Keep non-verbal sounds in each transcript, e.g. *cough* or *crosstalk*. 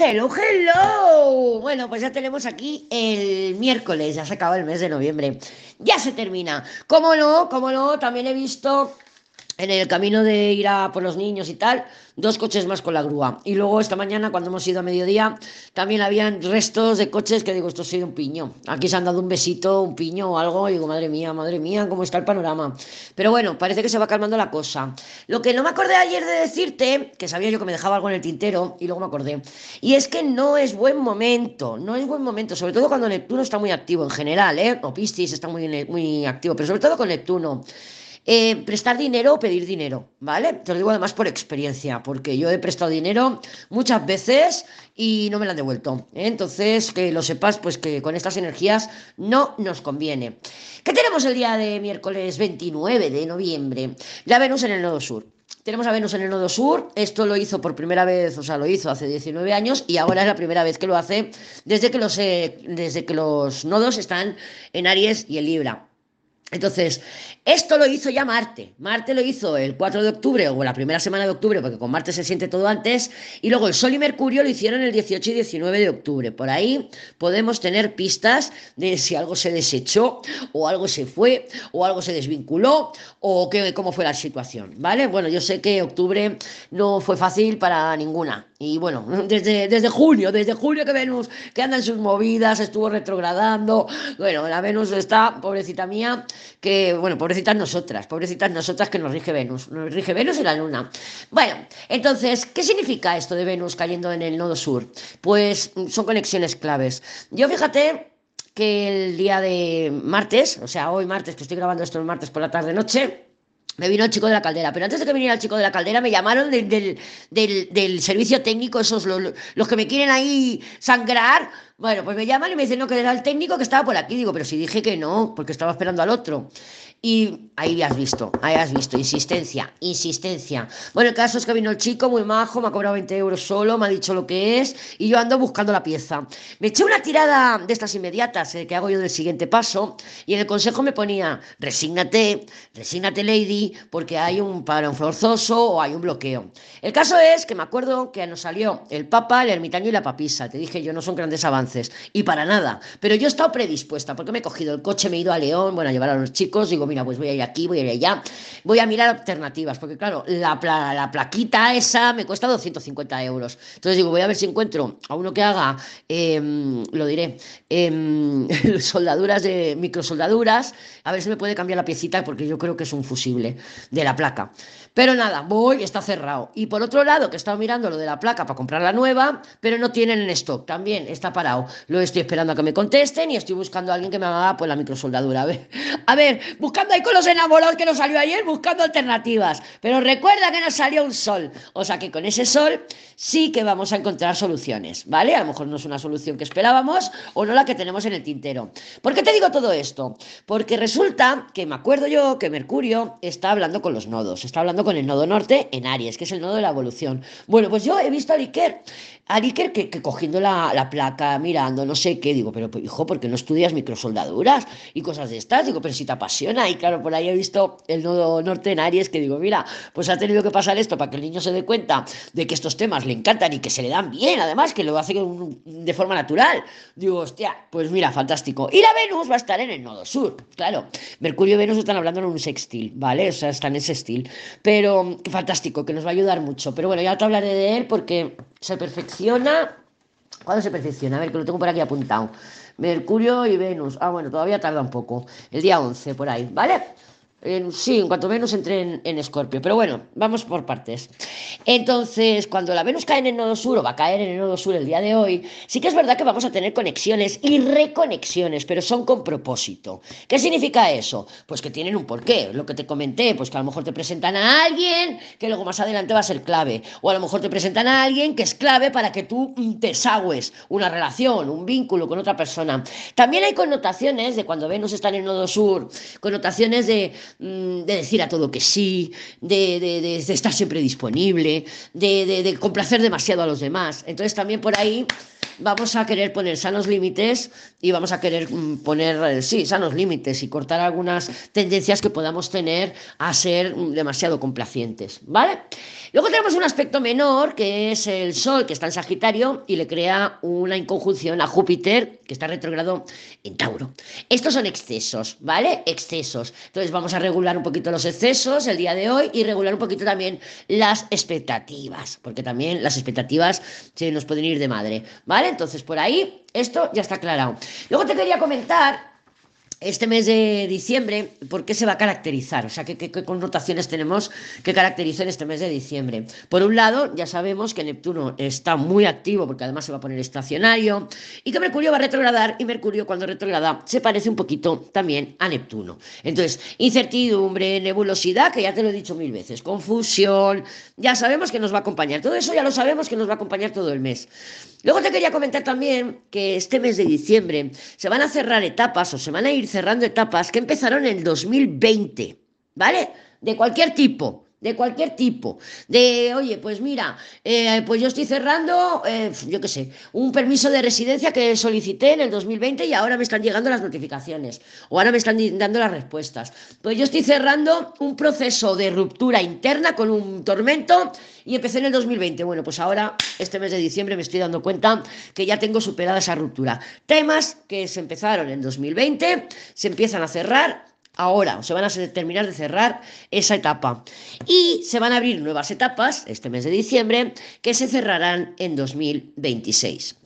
Hello, hello. Bueno, pues ya tenemos aquí el miércoles, ya se acaba el mes de noviembre. Ya se termina. ¿Cómo no? ¿Cómo no? También he visto en el camino de ir a por los niños y tal, dos coches más con la grúa. Y luego esta mañana, cuando hemos ido a mediodía, también habían restos de coches que digo, esto ha sido un piño. Aquí se han dado un besito, un piño o algo, y digo, madre mía, madre mía, cómo está el panorama. Pero bueno, parece que se va calmando la cosa. Lo que no me acordé ayer de decirte, que sabía yo que me dejaba algo en el tintero, y luego me acordé, y es que no es buen momento, no es buen momento, sobre todo cuando Neptuno está muy activo en general, ¿eh? O Piscis está muy, muy activo, pero sobre todo con Neptuno. Eh, prestar dinero o pedir dinero, ¿vale? Te lo digo además por experiencia, porque yo he prestado dinero muchas veces y no me lo han devuelto. ¿eh? Entonces, que lo sepas, pues que con estas energías no nos conviene. ¿Qué tenemos el día de miércoles 29 de noviembre? La Venus en el nodo sur. Tenemos a Venus en el nodo sur, esto lo hizo por primera vez, o sea, lo hizo hace 19 años y ahora es la primera vez que lo hace desde que los, eh, desde que los nodos están en Aries y en Libra. Entonces, esto lo hizo ya Marte. Marte lo hizo el 4 de octubre o la primera semana de octubre, porque con Marte se siente todo antes. Y luego el Sol y Mercurio lo hicieron el 18 y 19 de octubre. Por ahí podemos tener pistas de si algo se desechó, o algo se fue, o algo se desvinculó, o qué, cómo fue la situación. ¿Vale? Bueno, yo sé que octubre no fue fácil para ninguna. Y bueno, *laughs* desde, desde junio, desde junio que Venus, que anda en sus movidas, estuvo retrogradando. Bueno, la Venus está, pobrecita mía, que, bueno, pobrecitas nosotras, pobrecitas nosotras que nos rige Venus, nos rige Venus y la Luna. Bueno, entonces, ¿qué significa esto de Venus cayendo en el nodo sur? Pues son conexiones claves. Yo fíjate que el día de martes, o sea, hoy martes, que estoy grabando esto el martes por la tarde-noche, me vino el chico de la caldera, pero antes de que viniera el chico de la caldera me llamaron del, del, servicio técnico, esos los, los, que me quieren ahí sangrar. Bueno, pues me llaman y me dicen, no, que era el técnico que estaba por aquí. Digo, pero si dije que no, porque estaba esperando al otro. Y ahí has visto, ahí has visto, insistencia, insistencia. Bueno, el caso es que vino el chico muy majo, me ha cobrado 20 euros solo, me ha dicho lo que es y yo ando buscando la pieza. Me eché una tirada de estas inmediatas eh, que hago yo del siguiente paso y en el consejo me ponía, resígnate, resígnate lady, porque hay un parón forzoso o hay un bloqueo. El caso es que me acuerdo que nos salió el papa, el ermitaño y la papisa. Te dije yo, no son grandes avances y para nada, pero yo he estado predispuesta porque me he cogido el coche, me he ido a León, bueno, a llevar a los chicos, digo, mira, pues voy a ir aquí, voy a ir allá, voy a mirar alternativas, porque claro, la, la plaquita esa me cuesta 250 euros. Entonces digo, voy a ver si encuentro a uno que haga, em, lo diré, em, *laughs* soldaduras de microsoldaduras, a ver si me puede cambiar la piecita, porque yo creo que es un fusible de la placa. Pero nada, voy, está cerrado. Y por otro lado, que he estado mirando lo de la placa para comprar la nueva, pero no tienen en stock, también está parado. Lo estoy esperando a que me contesten y estoy buscando a alguien que me haga pues la microsoldadura. A ver, *laughs* a ver, buscando ahí con los enamorados que nos salió ayer, buscando alternativas. Pero recuerda que nos salió un sol. O sea que con ese sol sí que vamos a encontrar soluciones, ¿vale? A lo mejor no es una solución que esperábamos o no la que tenemos en el tintero. ¿Por qué te digo todo esto? Porque resulta que me acuerdo yo que Mercurio está hablando con los nodos, está hablando con el nodo norte en Aries, que es el nodo de la evolución. Bueno, pues yo he visto a Iker, a Iker que, cogiendo la, placa, mirando, no sé qué, digo, pero hijo, ¿por qué no estudias microsoldaduras y cosas de estas? Digo, pero si te apasiona. Y claro, por ahí he visto el nodo norte en Aries que digo, mira, pues ha tenido que pasar esto para que el niño se dé cuenta de que estos temas le encantan y que se le dan bien, además, que lo hace de forma natural. Digo, hostia, pues mira, fantástico. Y la Venus va a estar en el nodo sur, claro. Mercurio y Venus están hablando en un sextil, ¿vale? O sea, están en sextil. Pero pero fantástico, que nos va a ayudar mucho. Pero bueno, ya te hablaré de él porque se perfecciona. ¿Cuándo se perfecciona? A ver, que lo tengo por aquí apuntado. Mercurio y Venus. Ah, bueno, todavía tarda un poco. El día 11, por ahí, ¿vale? Sí, en cuanto menos entre en Escorpio. Pero bueno, vamos por partes. Entonces, cuando la Venus cae en el nodo sur o va a caer en el nodo sur el día de hoy, sí que es verdad que vamos a tener conexiones y reconexiones, pero son con propósito. ¿Qué significa eso? Pues que tienen un porqué. Lo que te comenté, pues que a lo mejor te presentan a alguien que luego más adelante va a ser clave. O a lo mejor te presentan a alguien que es clave para que tú desagües una relación, un vínculo con otra persona. También hay connotaciones de cuando Venus está en el nodo sur, connotaciones de de decir a todo que sí, de, de, estar siempre disponible, de, de complacer demasiado a los demás. Entonces también por ahí vamos a querer poner sanos límites y vamos a querer mm, poner, eh, sí, sanos límites y cortar algunas tendencias que podamos tener a ser mm, demasiado complacientes, ¿vale? Luego tenemos un aspecto menor, que es el Sol, que está en Sagitario, y le crea una inconjunción a Júpiter, que está retrogrado en Tauro. Estos son excesos, ¿vale? Excesos. Entonces vamos a regular un poquito los excesos el día de hoy y regular un poquito también las expectativas, porque también las expectativas se nos pueden ir de madre, ¿vale? Entonces por ahí esto ya está aclarado. Luego te quería comentar este mes de diciembre, ¿por qué se va a caracterizar? O sea, ¿qué, connotaciones tenemos que caracterizar este mes de diciembre? Por un lado, ya sabemos que Neptuno está muy activo porque además se va a poner estacionario y que Mercurio va a retrogradar y Mercurio cuando retrograda se parece un poquito también a Neptuno. Entonces, incertidumbre, nebulosidad, que ya te lo he dicho mil veces, confusión, ya sabemos que nos va a acompañar. Todo eso ya lo sabemos que nos va a acompañar todo el mes. Luego te quería comentar también que este mes de diciembre se van a cerrar etapas o se van a ir cerrando etapas que empezaron en el 2020, ¿vale? De cualquier tipo de cualquier tipo, de, oye, pues mira, eh, pues yo estoy cerrando, eh, yo qué sé, un permiso de residencia que solicité en el 2020 y ahora me están llegando las notificaciones, o ahora me están dando las respuestas. Pues yo estoy cerrando un proceso de ruptura interna con un tormento y empecé en el 2020. Bueno, pues ahora, este mes de diciembre, me estoy dando cuenta que ya tengo superada esa ruptura. Temas que se empezaron en 2020, se empiezan a cerrar ahora, se van a terminar de cerrar esa etapa. Y se van a abrir nuevas etapas este mes de diciembre que se cerrarán en 2026.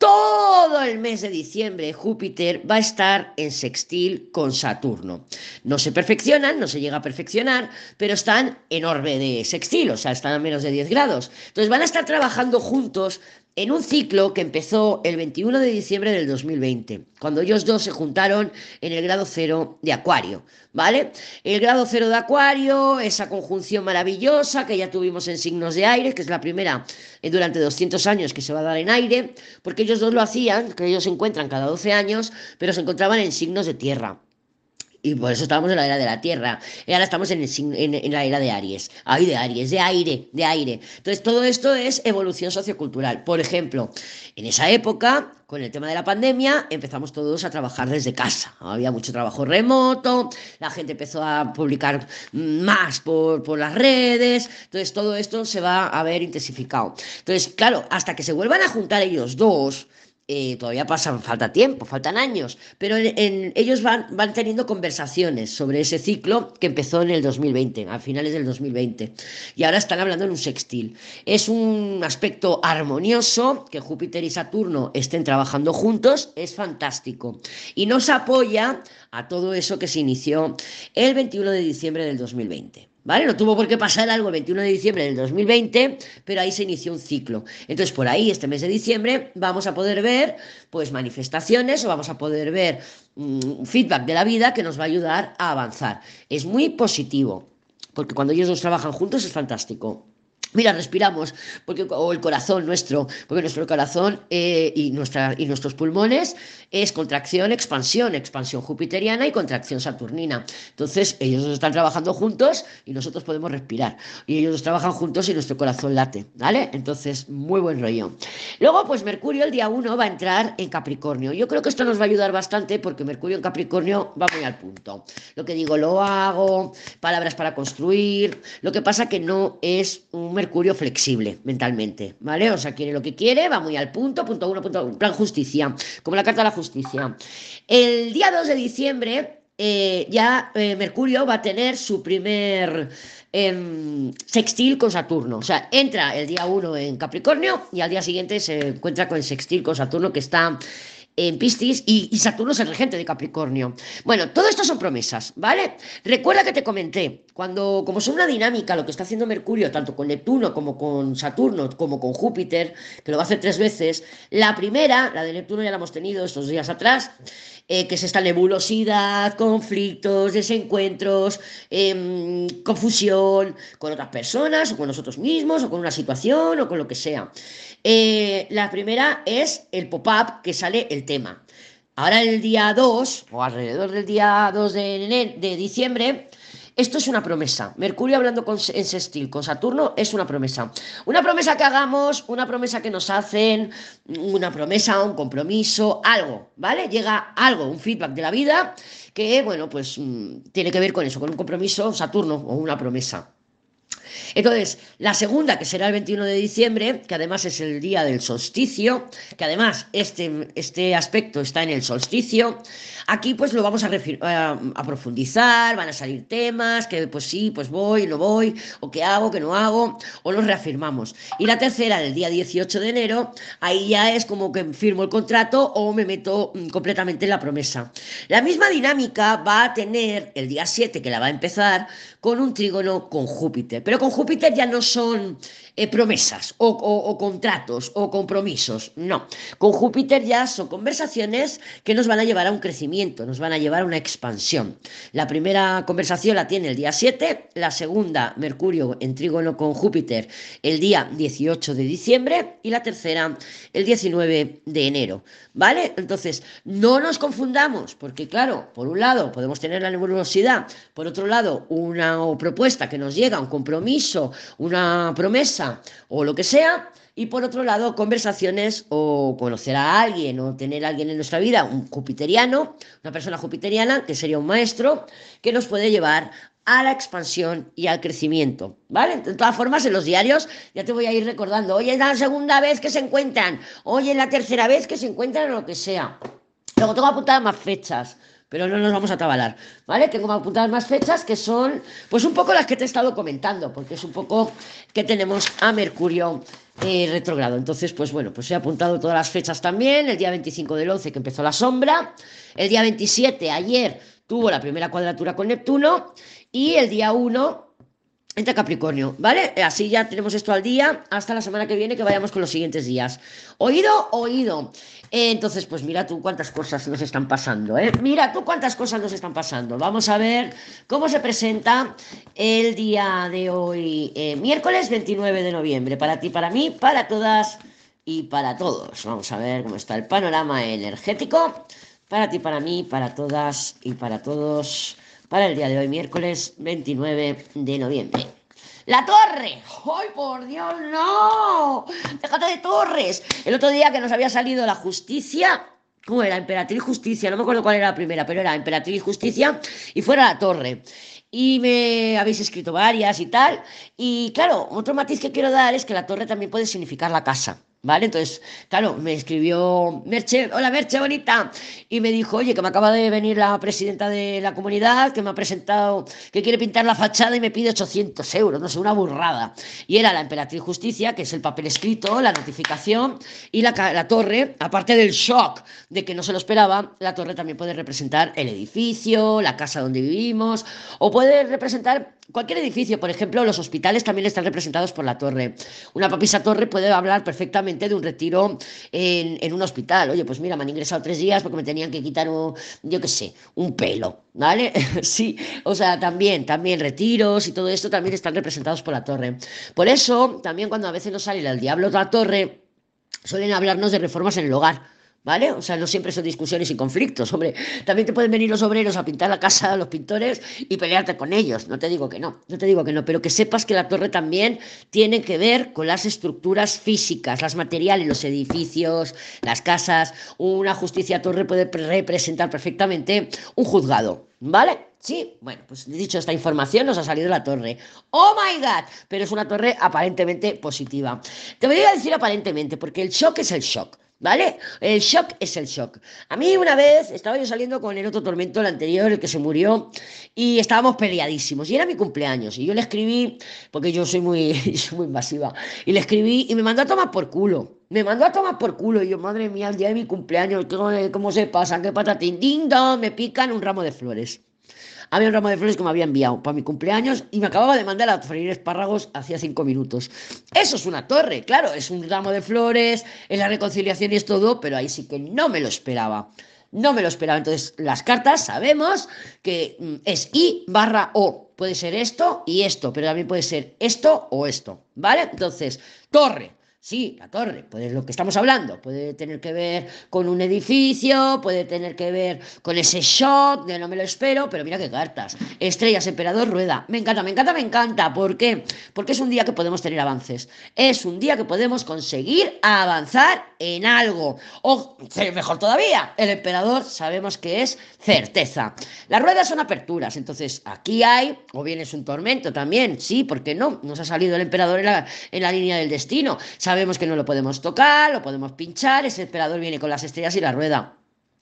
Todo el mes de diciembre Júpiter va a estar en sextil con Saturno. No se perfeccionan, no se llega a perfeccionar, pero están en orbe de sextil, o sea, están a menos de 10 grados. Entonces van a estar trabajando juntos en un ciclo que empezó el 21 de diciembre del 2020, cuando ellos dos se juntaron en el grado cero de Acuario, ¿vale? El grado cero de Acuario, esa conjunción maravillosa que ya tuvimos en signos de aire, que es la primera durante 200 años que se va a dar en aire, porque ellos dos lo hacían, que ellos se encuentran cada 12 años, pero se encontraban en signos de tierra. Y por eso estábamos en la era de la Tierra. Y ahora estamos en, en, la era de Aries. Ay, de Aries, de aire, de aire. Entonces, todo esto es evolución sociocultural. Por ejemplo, en esa época, con el tema de la pandemia, empezamos todos a trabajar desde casa. Había mucho trabajo remoto, la gente empezó a publicar más por, por las redes. Entonces, todo esto se va a ver intensificado. Entonces, claro, hasta que se vuelvan a juntar ellos dos, eh, todavía pasan, falta tiempo, faltan años, pero ellos van, van teniendo conversaciones sobre ese ciclo que empezó en el 2020, a finales del 2020, y ahora están hablando en un sextil. Es un aspecto armonioso que Júpiter y Saturno estén trabajando juntos, es fantástico, y nos apoya a todo eso que se inició el 21 de diciembre del 2020. No tuvo por qué pasar algo el 21 de diciembre del 2020, pero ahí se inició un ciclo. Entonces, por ahí, este mes de diciembre, vamos a poder ver pues manifestaciones o vamos a poder ver mm, feedback de la vida que nos va a ayudar a avanzar. Es muy positivo, porque cuando ellos dos trabajan juntos es fantástico. Mira, respiramos, porque, o el corazón nuestro, porque nuestro corazón eh, y, nuestros pulmones es contracción, expansión, expansión jupiteriana y contracción saturnina. Entonces, ellos están trabajando juntos y nosotros podemos respirar. Y ellos trabajan juntos y nuestro corazón late, ¿vale? Entonces, muy buen rollo. Luego, pues Mercurio el día 1 va a entrar en Capricornio. Yo creo que esto nos va a ayudar bastante porque Mercurio en Capricornio va muy al punto. Lo que digo, lo hago, palabras para construir. Lo que pasa que no es un Mercurio flexible mentalmente, ¿vale? O sea, quiere lo que quiere, va muy al punto, punto uno, punto uno, plan justicia, como la carta de la justicia. El día 2 de diciembre eh, ya eh, Mercurio va a tener su primer em, sextil con Saturno. O sea, entra el día 1 en Capricornio y al día siguiente se encuentra con el sextil con Saturno que está en Piscis y, Saturno es el regente de Capricornio. Bueno, todo esto son promesas, ¿vale? Recuerda que te comenté, cuando, como son una dinámica, lo que está haciendo Mercurio, tanto con Neptuno como con Saturno, como con Júpiter, que lo va a hacer tres veces, la primera, la de Neptuno ya la hemos tenido estos días atrás, eh, que es esta nebulosidad, conflictos, desencuentros, em, confusión con otras personas, o con nosotros mismos, o con una situación, o con lo que sea. Eh, la primera es el pop-up que sale el tema. Ahora el día 2, o alrededor del día 2 de, de diciembre, esto es una promesa. Mercurio hablando con, en sextil con Saturno es una promesa. Una promesa que hagamos, una promesa que nos hacen, una promesa, un compromiso, algo, ¿vale? Llega algo, un feedback de la vida que, bueno, pues mm, tiene que ver con eso, con un compromiso, Saturno o una promesa. Entonces, la segunda, que será el 21 de diciembre, que además es el día del solsticio, que además este, este aspecto está en el solsticio, aquí pues lo vamos a, profundizar, van a salir temas, que pues sí, pues voy, no voy, o qué hago, qué no hago, o los reafirmamos. Y la tercera, el día 18 de enero, ahí ya es como que firmo el contrato o me meto mm, completamente en la promesa. La misma dinámica va a tener el día 7, que la va a empezar, con un trígono con Júpiter. Pero con Júpiter ya no son eh, promesas o, contratos o compromisos, no. Con Júpiter ya son conversaciones que nos van a llevar a un crecimiento, nos van a llevar a una expansión. La primera conversación la tiene el día 7, la segunda, Mercurio en trígono con Júpiter, el día 18 de diciembre y la tercera, el 19 de enero. ¿Vale? Entonces, no nos confundamos, porque claro, por un lado podemos tener la nebulosidad, por otro lado, una propuesta que nos llega, un compromiso, una promesa o lo que sea, y por otro lado, conversaciones o conocer a alguien o tener a alguien en nuestra vida, un jupiteriano, una persona jupiteriana, que sería un maestro, que nos puede llevar a la expansión y al crecimiento, ¿vale? De todas formas, en los diarios ya te voy a ir recordando, hoy es la segunda vez que se encuentran, hoy es la tercera vez que se encuentran o lo que sea. Luego tengo apuntadas más fechas, pero no nos vamos a tabalar, ¿vale? Tengo apuntadas más fechas que son, pues un poco las que te he estado comentando, porque es un poco que tenemos a Mercurio eh, retrogrado. Entonces, pues bueno, pues he apuntado todas las fechas también, el día 25 del 11 que empezó la sombra, el día 27, ayer, tuvo la primera cuadratura con Neptuno, y el día 1 entra Capricornio, ¿vale? Así ya tenemos esto al día hasta la semana que viene que vayamos con los siguientes días. ¿Oído? Oído. entonces, pues mira tú cuántas cosas nos están pasando, ¿eh? Mira tú cuántas cosas nos están pasando. Vamos a ver cómo se presenta el día de hoy, eh, miércoles 29 de noviembre, para ti, para mí, para todas y para todos. Vamos a ver cómo está el panorama energético, para ti, para mí, para todas y para todos para el día de hoy, miércoles 29 de noviembre. La torre. ¡Ay, por Dios, no! Déjate de torres. El otro día que nos había salido la justicia, ¿cómo era? Emperatriz Justicia, no me acuerdo cuál era la primera, pero era Emperatriz Justicia y fuera la torre. Y me habéis escrito varias y tal. Y claro, otro matiz que quiero dar es que la torre también puede significar la casa. ¿Vale? Entonces, claro, me escribió Merche, hola Merche, bonita, y me dijo, oye, que me acaba de venir la presidenta de la comunidad, que me ha presentado, que quiere pintar la fachada y me pide 800 euros, no sé, una burrada. Y era la Emperatriz Justicia, que es el papel escrito, la notificación, y la, la torre, aparte del shock de que no se lo esperaba, la torre también puede representar el edificio, la casa donde vivimos, o puede representar cualquier edificio, por ejemplo, los hospitales también están representados por la torre. Una papisa torre puede hablar perfectamente de un retiro en, un hospital. Oye, pues mira, me han ingresado tres días porque me tenían que quitar, un, yo qué sé, un pelo, ¿vale? *laughs* sí, o sea, también, también retiros y todo esto también están representados por la torre. Por eso, también cuando a veces nos sale el diablo de la torre, suelen hablarnos de reformas en el hogar ¿Vale? O sea, no siempre son discusiones y conflictos. Hombre, también te pueden venir los obreros a pintar la casa, los pintores, y pelearte con ellos. No te digo que no, no te digo que no, pero que sepas que la torre también tiene que ver con las estructuras físicas, las materiales, los edificios, las casas. Una justicia torre puede representar perfectamente un juzgado. ¿Vale? Sí, bueno, pues dicho esta información, nos ha salido la torre. ¡Oh my god! Pero es una torre aparentemente positiva. Te voy a decir aparentemente, porque el shock es el shock. ¿Vale? El shock es el shock. A mí una vez estaba yo saliendo con el otro tormento, el anterior, el que se murió, y estábamos peleadísimos. Y era mi cumpleaños. Y yo le escribí, porque yo soy muy, *laughs* muy invasiva, y le escribí y me mandó a tomar por culo. Me mandó a tomar por culo. Y yo, madre mía, el día de mi cumpleaños, ¿cómo se pasa? ¿Qué patatín? Ding me pican un ramo de flores había un ramo de flores que me había enviado para mi cumpleaños y me acababa de mandar a freír espárragos hacía cinco minutos. Eso es una torre, claro, es un ramo de flores, es la reconciliación y es todo, pero ahí sí que no me lo esperaba. No me lo esperaba. Entonces, las cartas sabemos que mm, es I barra O. Puede ser esto y esto, pero también puede ser esto o esto. ¿Vale? Entonces, torre. Sí, la torre, pues lo que estamos hablando, puede tener que ver con un edificio, puede tener que ver con ese shot, de no me lo espero, pero mira qué cartas. Estrellas, emperador, rueda. Me encanta, me encanta, me encanta. ¿Por qué? Porque es un día que podemos tener avances. Es un día que podemos conseguir avanzar en algo. O, mejor todavía, el emperador sabemos que es certeza. Las ruedas son aperturas, entonces aquí hay, o bien es un tormento también, sí, ¿por qué no? Nos ha salido el emperador en la, en la línea del destino. Sabemos que no lo podemos tocar, lo podemos pinchar, ese emperador viene con las estrellas y la rueda.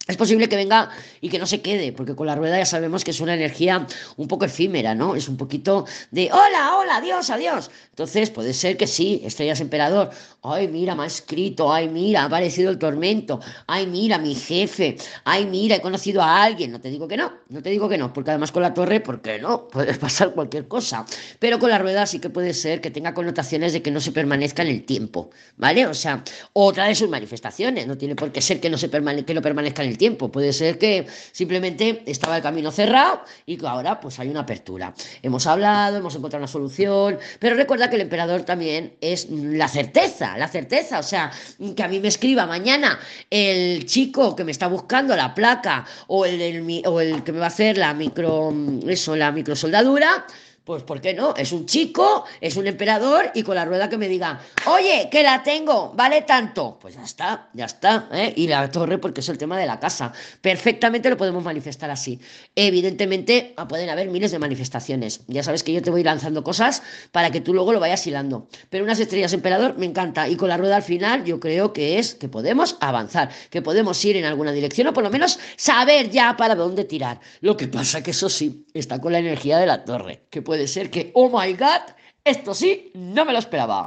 Es posible que venga y que no se quede, porque con la rueda ya sabemos que es una energía un poco efímera, ¿no? Es un poquito de hola, hola, adiós, adiós. Entonces puede ser que sí, estrellas emperador. Ay, mira, me ha escrito, ay, mira, ha aparecido el tormento, ay, mira, mi jefe, ay, mira, he conocido a alguien. No te digo que no, no te digo que no, porque además con la torre, ¿por qué no? *laughs* Puede pasar cualquier cosa. Pero con la rueda sí que puede ser que tenga connotaciones de que no se permanezca en el tiempo, ¿vale? O sea, otra de sus manifestaciones, no tiene por qué ser que no, se permane que no permanezca en el tiempo. Puede ser que simplemente estaba el camino cerrado y que ahora pues hay una apertura. Hemos hablado, hemos encontrado una solución, pero recuerda que el emperador también es la certeza, la certeza, o sea, que a mí me escriba mañana el chico que me está buscando la placa o el, o el que me va a hacer la micro, eso, la microsoldadura, pues, ¿por qué no? Es un chico, es un emperador y con la rueda que me diga, oye, que la tengo, vale tanto. Pues ya está, ya está. ¿eh? Y la torre, porque es el tema de la casa. Perfectamente lo podemos manifestar así. Evidentemente, ah, pueden haber miles de manifestaciones. Ya sabes que yo te voy lanzando cosas para que tú luego lo vayas hilando. Pero unas estrellas emperador me encanta. Y con la rueda al final, yo creo que es que podemos avanzar, que podemos ir en alguna dirección o por lo menos saber ya para dónde tirar. Lo que pasa que eso sí, está con la energía de la torre, que puede puede ser que, oh my god, esto sí, no me lo esperaba.